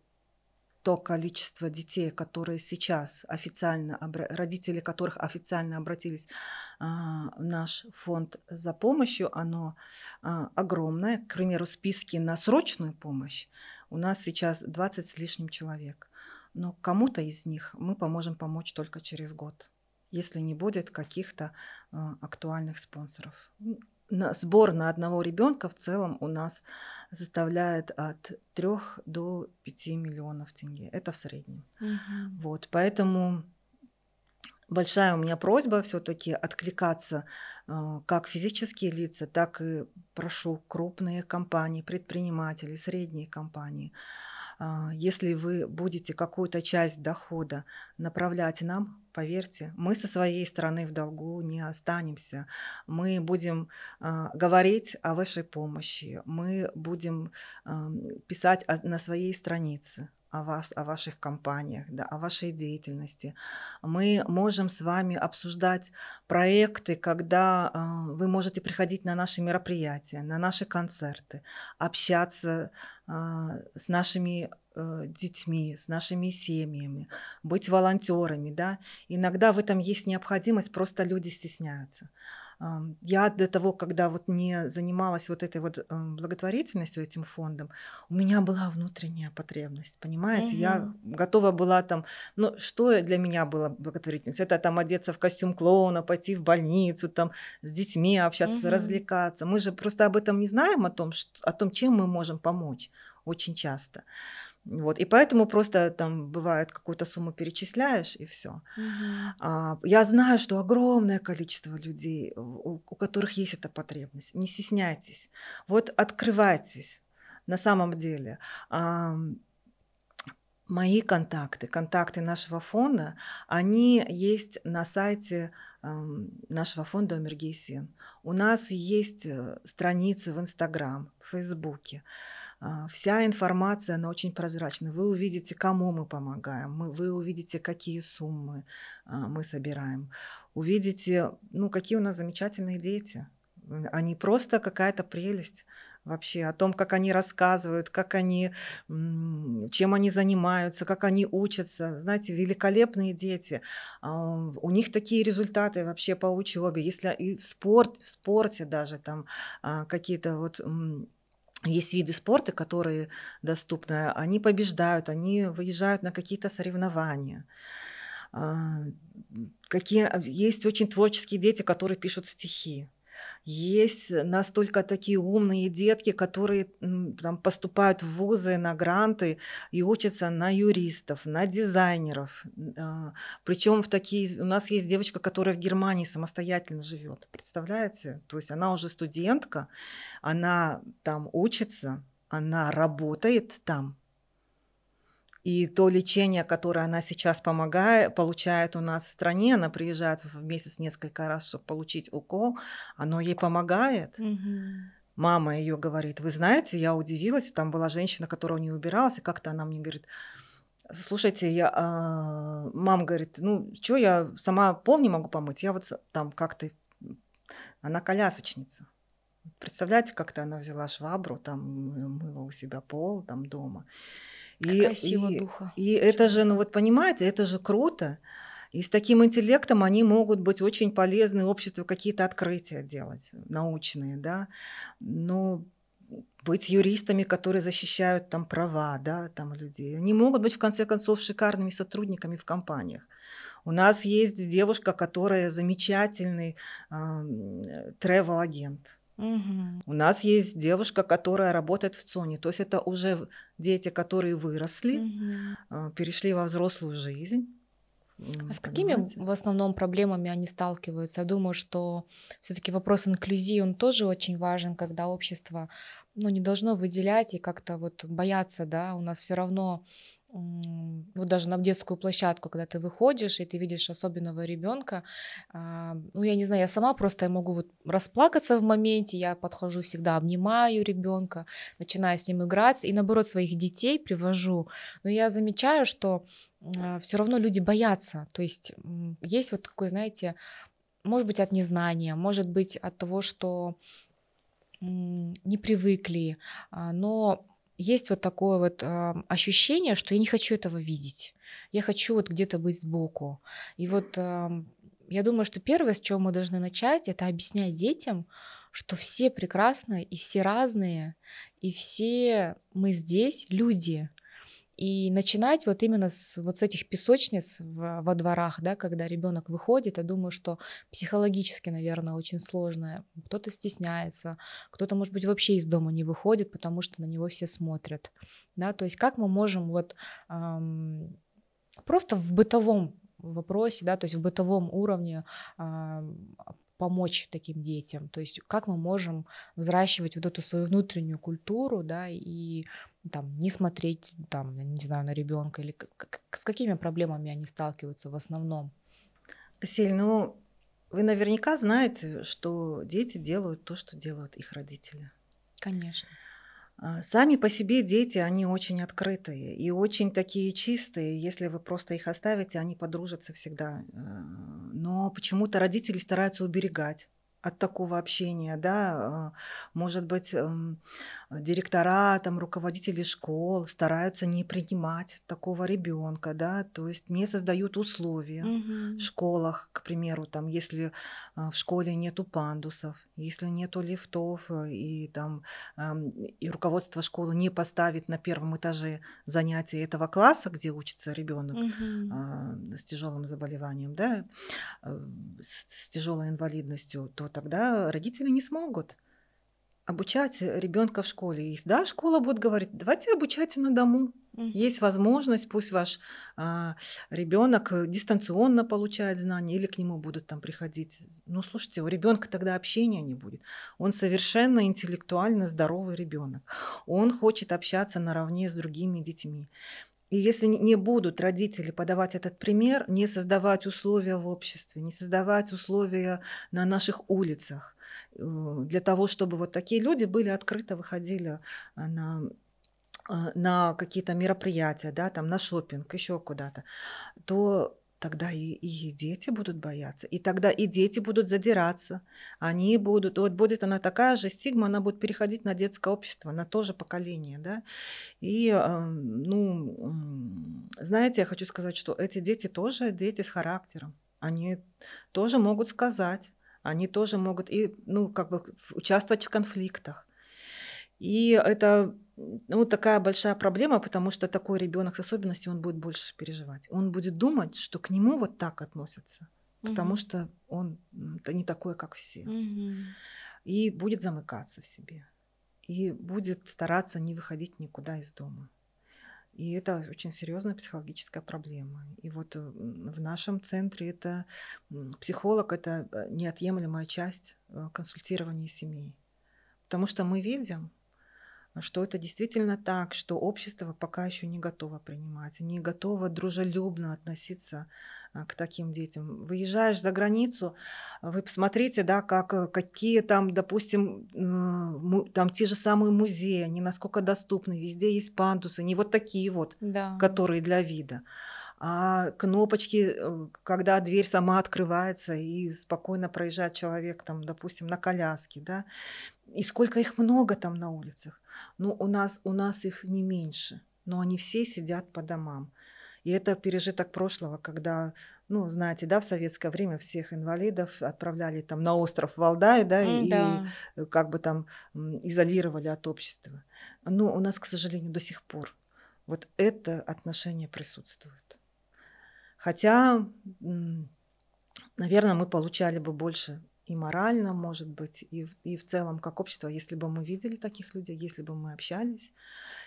то количество детей, которые сейчас официально, родители которых официально обратились а, в наш фонд за помощью, оно а, огромное. К примеру, списки на срочную помощь у нас сейчас 20 с лишним человек. Но кому-то из них мы поможем помочь только через год если не будет каких-то э, актуальных спонсоров. Сбор на одного ребенка в целом у нас составляет от 3 до 5 миллионов тенге. Это в среднем. Угу. Вот, поэтому большая у меня просьба все-таки откликаться э, как физические лица, так и прошу крупные компании, предприниматели, средние компании. Э, если вы будете какую-то часть дохода направлять нам, Поверьте, мы со своей стороны в долгу не останемся. Мы будем э, говорить о вашей помощи, мы будем э, писать о, на своей странице о вас, о ваших компаниях, да, о вашей деятельности. Мы можем с вами обсуждать проекты, когда э, вы можете приходить на наши мероприятия, на наши концерты, общаться э, с нашими э, детьми, с нашими семьями, быть волонтерами, да. Иногда в этом есть необходимость, просто люди стесняются. Я до того, когда вот не занималась вот этой вот благотворительностью, этим фондом, у меня была внутренняя потребность, понимаете? Угу. Я готова была там, ну что для меня было благотворительность? Это там одеться в костюм клоуна, пойти в больницу, там с детьми общаться, угу. развлекаться. Мы же просто об этом не знаем, о том, что, о том, чем мы можем помочь очень часто. Вот, и поэтому просто там бывает какую-то сумму перечисляешь и все. Угу. А, я знаю, что огромное количество людей, у, у которых есть эта потребность. Не стесняйтесь. Вот открывайтесь на самом деле. Мои контакты, контакты нашего фонда, они есть на сайте нашего фонда Омергейсен. У нас есть э, страницы в Инстаграм, в Фейсбуке. А, вся информация, она очень прозрачна. Вы увидите, кому мы помогаем, мы, вы увидите, какие суммы а, мы собираем, увидите, ну, какие у нас замечательные дети. Они просто какая-то прелесть вообще, о том, как они рассказывают, как они, чем они занимаются, как они учатся. Знаете, великолепные дети. А, у них такие результаты вообще по учебе. Если и в спорт, в спорте даже там какие-то вот есть виды спорта, которые доступны, они побеждают, они выезжают на какие-то соревнования. А, какие, есть очень творческие дети, которые пишут стихи. Есть настолько такие умные детки, которые там поступают в вузы на гранты и учатся на юристов, на дизайнеров. А, Причем в такие... У нас есть девочка, которая в Германии самостоятельно живет. Представляете? То есть она уже студентка, она там учится, она работает там, и то лечение, которое она сейчас помогает, получает у нас в стране, она приезжает в месяц несколько раз, чтобы получить укол, оно ей помогает. Угу. Мама ее говорит, вы знаете, я удивилась, там была женщина, которая не убиралась, и как-то она мне говорит, слушайте, я, а, мама говорит, ну, что я сама пол не могу помыть, я вот там как-то, она колясочница. Представляете, как-то она взяла швабру, там мыла у себя пол, там дома. И, Какая сила и, духа. И это же, ну вот понимаете, это же круто. И с таким интеллектом они могут быть очень полезны обществу, какие-то открытия делать, научные, да. Но быть юристами, которые защищают там права, да, там людей. Они могут быть, в конце концов, шикарными сотрудниками в компаниях. У нас есть девушка, которая замечательный э, travel-агент. Угу. У нас есть девушка, которая работает в ЦОНе. То есть это уже дети, которые выросли, Угу. перешли во взрослую жизнь. А с какими Понимаете? в основном проблемами они сталкиваются? Я думаю, что все-таки вопрос инклюзии, он тоже очень важен, когда общество ну, не должно выделять и как-то вот бояться, да, у нас все равно вот даже на детскую площадку, когда ты выходишь и ты видишь особенного ребенка, а, ну я не знаю, я сама просто я могу вот расплакаться в моменте, я подхожу всегда, обнимаю ребенка, начинаю с ним играть и наоборот своих детей привожу, но я замечаю, что а, все равно люди боятся, то есть есть вот такой, знаете, может быть от незнания, может быть от того, что не привыкли, а, но есть вот такое вот э, ощущение, что я не хочу этого видеть. Я хочу вот где-то быть сбоку. И вот э, я думаю, что первое, с чего мы должны начать, это объяснять детям, что все прекрасны и все разные, и все мы здесь люди, и начинать вот именно с вот с этих песочниц в, во дворах, да, когда ребенок выходит, я думаю, что психологически, наверное, очень сложно. Кто-то стесняется, кто-то, может быть, вообще из дома не выходит, потому что на него все смотрят. Да, то есть как мы можем вот эм, просто в бытовом вопросе, да, то есть в бытовом уровне э, помочь таким детям, то есть как мы можем взращивать вот эту свою внутреннюю культуру, да, и там не смотреть, там, не знаю, на ребенка или как, с какими проблемами они сталкиваются в основном? Сель, ну, вы наверняка знаете, что дети делают то, что делают их родители. Конечно. А, сами по себе дети, они очень открытые и очень такие чистые. Если вы просто их оставите, они подружатся всегда. Э, но почему-то родители стараются уберегать от такого общения, да, а, может быть, эм, директора, там, руководители школ стараются не принимать такого ребенка, да, то есть не создают условия в школах, к примеру, там, если а, в школе нету пандусов, если нету лифтов, э, и там, эм, и руководство школы не поставит на первом этаже занятия этого класса, где учится ребенок а, с тяжелым заболеванием, да, э, с, с тяжелой инвалидностью, то тогда родители не смогут обучать ребенка в школе. И да, школа будет говорить, давайте обучайте на дому. Мгм. Есть возможность, пусть ваш а, ребенок дистанционно получает знания или к нему будут там приходить. Ну, слушайте, у ребенка тогда общения не будет. Он совершенно интеллектуально здоровый ребенок. Он хочет общаться наравне с другими детьми. И если не будут родители подавать этот пример, не создавать условия в обществе, не создавать условия на наших улицах, э, для того, чтобы вот такие люди были открыто выходили а, на а, на какие-то мероприятия, да, там на шопинг, еще куда-то, то тогда и, и дети будут бояться, и тогда и дети будут задираться, они будут, вот будет она такая же стигма, она будет переходить на детское общество, на то же поколение, да, и, э, ну, знаете, я хочу сказать, что эти дети тоже дети с характером, они тоже могут сказать, они тоже могут и, ну, как бы участвовать в конфликтах, и это ну, такая большая проблема, потому что такой ребенок с особенностью, он будет больше переживать. Он будет думать, что к нему вот так относятся. потому что он не такой, как все. И будет замыкаться в себе. И будет стараться не выходить никуда из дома. И это очень серьезная психологическая проблема. И вот э, в нашем центре это психолог это э, неотъемлемая часть э, консультирования семей. Потому что мы видим, что это действительно так, что общество пока еще не готово принимать, не готово дружелюбно относиться а, к таким детям. Выезжаешь за границу, вы посмотрите, да, как, э, какие там, допустим, там те же самые музеи, они насколько доступны, везде есть пандусы, не вот такие вот, да. которые для вида а кнопочки, э, когда дверь сама открывается и спокойно проезжает человек, там, допустим, на коляске, да, и сколько их много там на улицах. Ну, у нас, у нас их не меньше, но они все сидят по домам. И это пережиток прошлого, когда, ну, знаете, да, в советское время всех инвалидов отправляли там на остров Валдай, да, и, да. как бы там изолировали от общества. Но у нас, к сожалению, до сих пор вот это отношение присутствует. Хотя, наверное, мы получали бы больше и морально, может быть, и, и в целом как общество, если бы мы видели таких людей, если бы мы общались.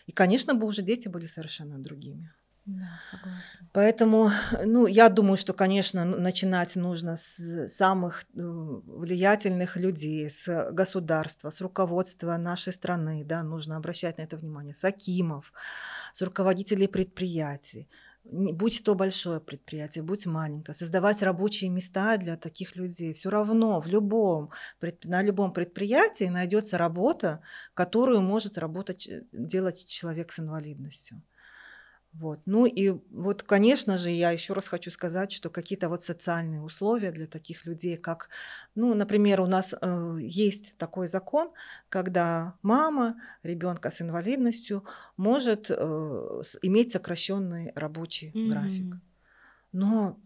И, конечно, бы уже дети были совершенно другими. Да, согласна. Поэтому, ну, я думаю, что, конечно, начинать нужно с самых э, влиятельных людей, с государства, с руководства нашей страны, да, нужно обращать на это внимание, с акимов, с руководителей предприятий, будь то большое предприятие, будь маленькое, создавать рабочие места для таких людей. Все равно в любом, на любом предприятии найдется работа, которую может работать, делать человек с инвалидностью. Вот. Ну и вот, конечно же, я еще раз хочу сказать, что какие-то вот социальные условия для таких людей, как, ну, например, у нас э, есть такой закон, когда мама ребенка с инвалидностью может э, иметь сокращенный рабочий mm-hmm. график. Но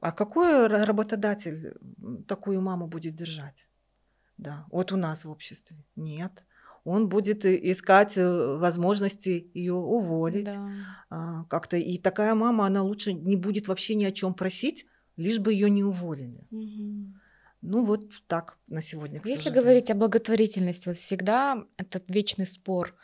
а какой работодатель такую маму будет держать? Да, вот у нас в обществе нет он будет искать э, возможности ее уволить. Да. А, как-то и такая мама, она лучше не будет вообще ни о чем просить, лишь бы ее не уволили. Угу. Ну вот так на сегодня. Если говорить о благотворительности, вот всегда этот вечный спор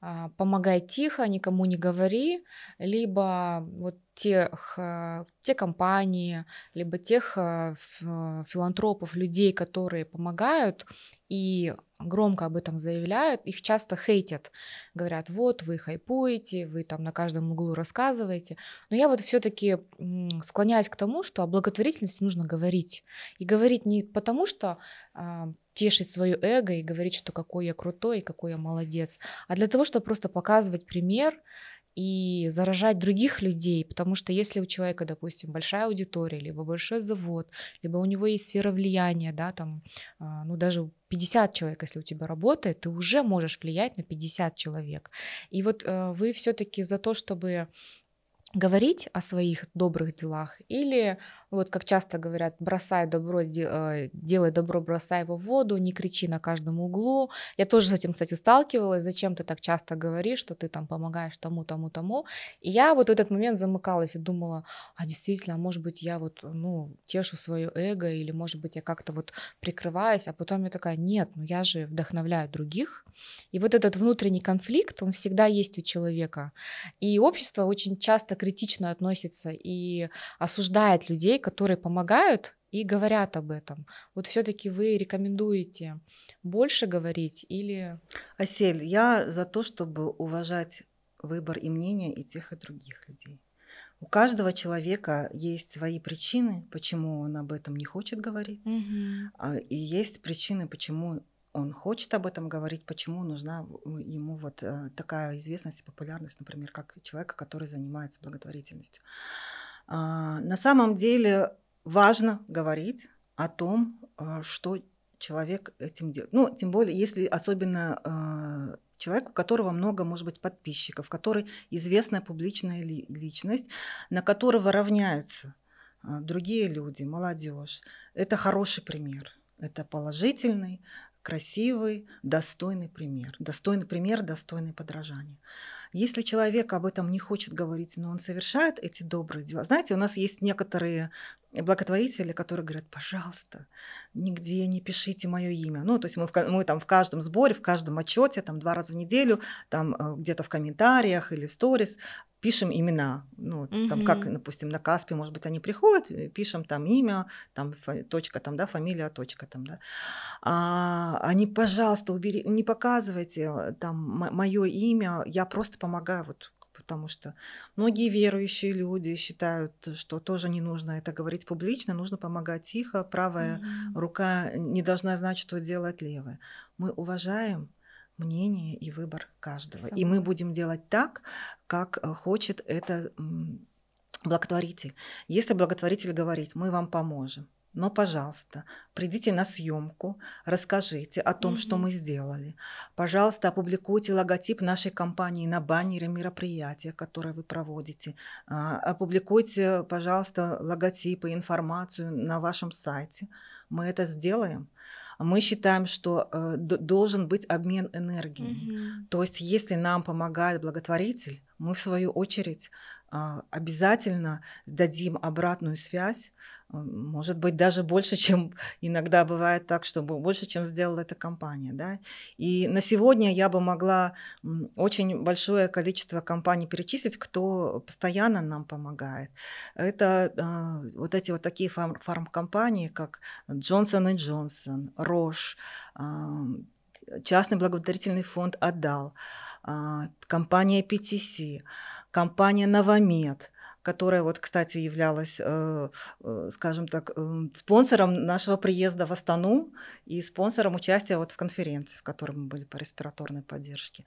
а, помогай тихо, никому не говори, либо вот тех, а, те компании, либо тех филантропов, людей, которые помогают, и громко об этом заявляют, их часто хейтят. Говорят, вот вы хайпуете, вы там на каждом углу рассказываете. Но я вот все-таки склоняюсь к тому, что о благотворительности нужно говорить. И говорить не потому, что а, тешить свое эго и говорить, что какой я крутой и какой я молодец, а для того, чтобы просто показывать пример, и заражать других людей, потому что если у человека, допустим, большая аудитория, либо большой завод, либо у него есть сфера влияния, да, там, а, ну даже 50 человек, если у тебя работает, ты уже можешь влиять на 50 человек. И вот э, вы все-таки за то, чтобы говорить о своих добрых делах или вот как часто говорят бросай добро э, делай добро бросай его в воду не кричи на каждом углу я тоже с этим кстати сталкивалась. Зачем ты так часто говоришь что ты там помогаешь тому тому тому? И я вот в этот момент замыкалась и думала а действительно может быть я вот ну тешу свое эго или может быть я как-то вот прикрываюсь? А потом я такая нет ну я же вдохновляю других и вот этот внутренний конфликт он всегда есть у человека. И общество очень часто критично относится и осуждает людей, которые помогают и говорят об этом. Вот все-таки вы рекомендуете больше говорить или... Асель, я за то, чтобы уважать выбор и мнение и тех, и других людей. У каждого человека есть свои причины, почему он об этом не хочет говорить, угу. и есть причины, почему он хочет об этом говорить, почему нужна ему вот э, такая известность и популярность, например, как человека, который занимается благотворительностью. А, на самом деле важно говорить о том, э, что человек этим делает. Ну, тем более, если особенно э, человек, у которого много, может быть, подписчиков, который известная публичная личность, на которого равняются другие люди, молодежь. Это хороший пример. Это положительный, красивый, достойный пример. Достойный пример, достойный подражания. Если человек об этом не хочет говорить, но он совершает эти добрые дела. Знаете, у нас есть некоторые благотворители, которые говорят, пожалуйста, нигде не пишите мое имя. Ну, то есть мы, в, мы там в каждом сборе, в каждом отчете, там два раза в неделю, там э, где-то в комментариях или в сторис пишем имена. Ну, угу. там как, допустим, на Каспе, может быть, они приходят, пишем там имя, там точка, там, да, фамилия, точка, там, да. А, они, пожалуйста, убери, не показывайте э, там мое имя, я просто помогаю вот потому что многие верующие люди считают, что тоже не нужно это говорить публично, нужно помогать тихо, правая mm-hmm. рука не должна знать, что делать левая. Мы уважаем мнение и выбор каждого, Согласна. и мы будем делать так, как э, хочет это благотворитель. Если благотворитель говорит, мы вам поможем, но, пожалуйста, придите на съемку, расскажите о том, mm-hmm. что мы сделали. Пожалуйста, опубликуйте логотип нашей компании на баннере мероприятия, которое вы проводите. А, опубликуйте, пожалуйста, логотипы, информацию на вашем сайте. Мы это сделаем. Мы считаем, что э, должен быть обмен энергией. Mm-hmm. То есть, если нам помогает благотворитель, мы в свою очередь обязательно дадим обратную связь, а, может быть, даже больше, чем иногда бывает так, чтобы больше, чем сделала эта компания. Да? И на сегодня я бы могла очень большое количество компаний перечислить, кто постоянно нам помогает. Это э, вот эти вот такие фарм- фармкомпании, как Johnson Johnson, Roche, э, частный благотворительный фонд «Отдал», э, компания PTC, компания «Новомед», которая вот, кстати, являлась, э, э, скажем так, э, спонсором нашего приезда в Астану и спонсором участия вот в конференции, в которой мы были по респираторной поддержке.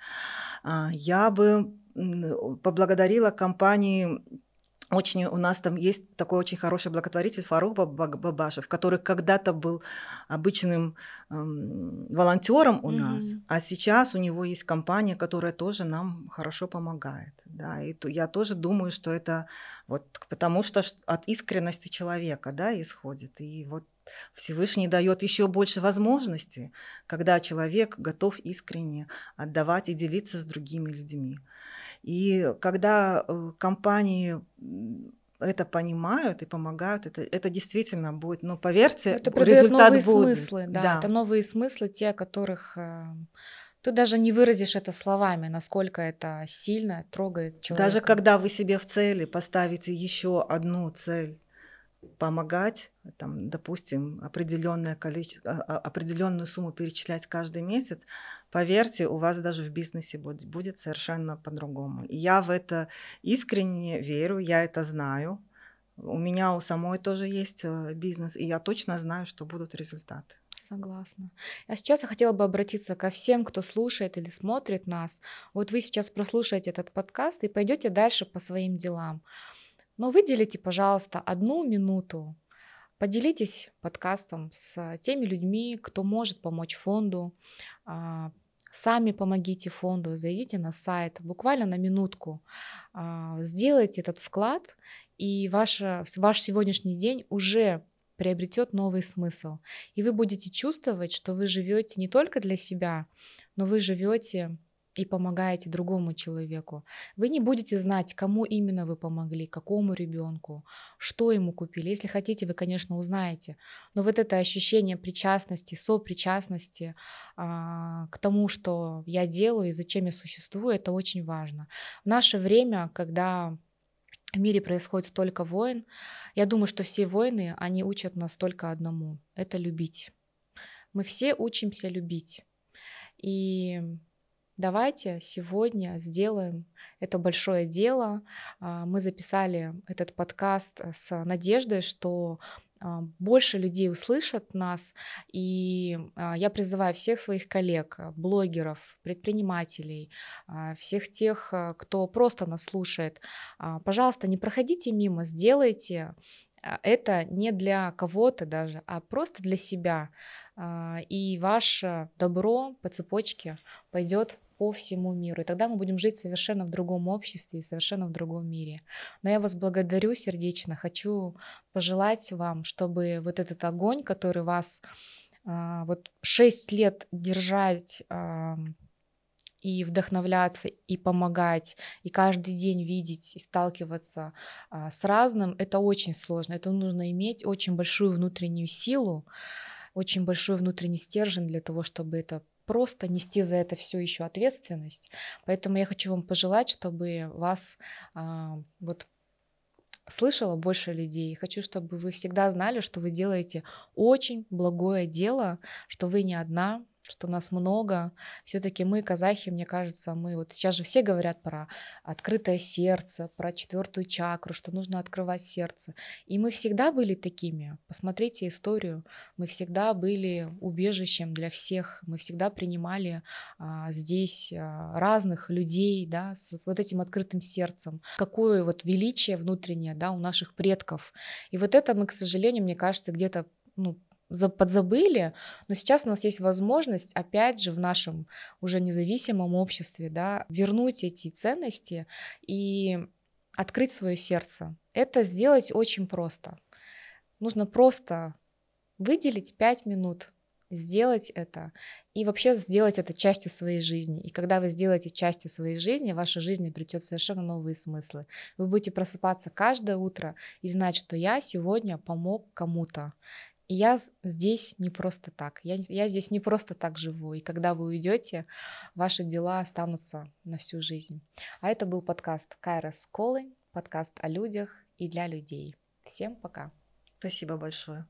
А, я бы поблагодарила компании очень у нас там есть такой очень хороший благотворитель Фарух Бабашев, который когда-то был обычным эм, волонтером у mm-hmm. нас, а сейчас у него есть компания, которая тоже нам хорошо помогает. Да, и то, я тоже думаю, что это вот потому что от искренности человека, да, исходит. И вот Всевышний дает еще больше возможностей, когда человек готов искренне отдавать и делиться с другими людьми. И когда э, компании это понимают и помогают, это, это действительно будет, ну, поверьте, это результат новые будет. смыслы, да, да, это новые смыслы, те, которых э, ты даже не выразишь это словами, насколько это сильно трогает человека. Даже когда вы себе в цели поставите еще одну цель, помогать, там, допустим, определенное количество, а, а, определенную сумму перечислять каждый месяц, поверьте, у вас даже в бизнесе будет, будет совершенно по-другому. Я в это искренне верю, я это знаю. У меня у самой тоже есть э, бизнес, и я точно знаю, что будут результаты. Согласна. А сейчас я хотела бы обратиться ко всем, кто слушает или смотрит нас. Вот вы сейчас прослушаете этот подкаст и пойдете дальше по своим делам. Но выделите, пожалуйста, одну минуту, поделитесь подкастом с теми людьми, кто может помочь фонду, а, сами помогите фонду, зайдите на сайт, буквально на минутку, а, сделайте этот вклад, и ваш, ваш сегодняшний день уже приобретет новый смысл. И вы будете чувствовать, что вы живете не только для себя, но вы живете и помогаете другому человеку. Вы не будете знать, кому именно вы помогли, какому ребенку, что ему купили. Если хотите, вы, конечно, узнаете. Но вот это ощущение причастности, сопричастности а, к тому, что я делаю и зачем я существую, это очень важно. В наше время, когда в мире происходит столько войн, я думаю, что все войны, они учат нас только одному — это любить. Мы все учимся любить. И Давайте сегодня сделаем это большое дело. А, мы записали этот подкаст с надеждой, что а, больше людей услышат нас, и а, я призываю всех своих коллег, блогеров, предпринимателей, всех тех, кто просто нас слушает, пожалуйста, не проходите мимо, сделайте это не для кого-то даже, а просто для себя. И ваше добро по цепочке пойдет по всему миру. И тогда мы будем жить совершенно в другом обществе и совершенно в другом мире. Но я вас благодарю сердечно. Хочу пожелать вам, чтобы вот этот огонь, который вас а, вот шесть лет держать а, и вдохновляться, и помогать, и каждый день видеть и сталкиваться а, с разным, это очень сложно. Это нужно иметь очень большую внутреннюю силу, очень большой внутренний стержень для того, чтобы это просто нести за это все еще ответственность. Поэтому я хочу вам пожелать, чтобы вас а, вот слышала больше людей. Хочу, чтобы вы всегда знали, что вы делаете очень благое дело, что вы не одна, что нас много. Все-таки мы, казахи, мне кажется, мы вот сейчас же все говорят про открытое сердце, про четвертую чакру, что нужно открывать сердце. И мы всегда были такими. Посмотрите историю. Мы всегда были убежищем для всех. Мы всегда принимали а, здесь а, разных людей, да, с, с вот этим открытым сердцем. Какое вот величие внутреннее, да, у наших предков. И вот это мы, к сожалению, мне кажется, где-то ну, подзабыли, но сейчас у нас есть возможность, опять же, в нашем уже независимом обществе, да, вернуть эти ценности и открыть свое сердце. Это сделать очень просто. Нужно просто выделить 5 минут, сделать это и вообще сделать это частью своей жизни. И когда вы сделаете частью своей жизни, ваша жизнь обретет совершенно новые смыслы. Вы будете просыпаться каждое утро и знать, что я сегодня помог кому-то. Я здесь не просто так. Я, я здесь не просто так живу. И когда вы уйдете, ваши дела останутся на всю жизнь. А это был подкаст Кайра Сколы, подкаст о людях и для людей. Всем пока. Спасибо большое.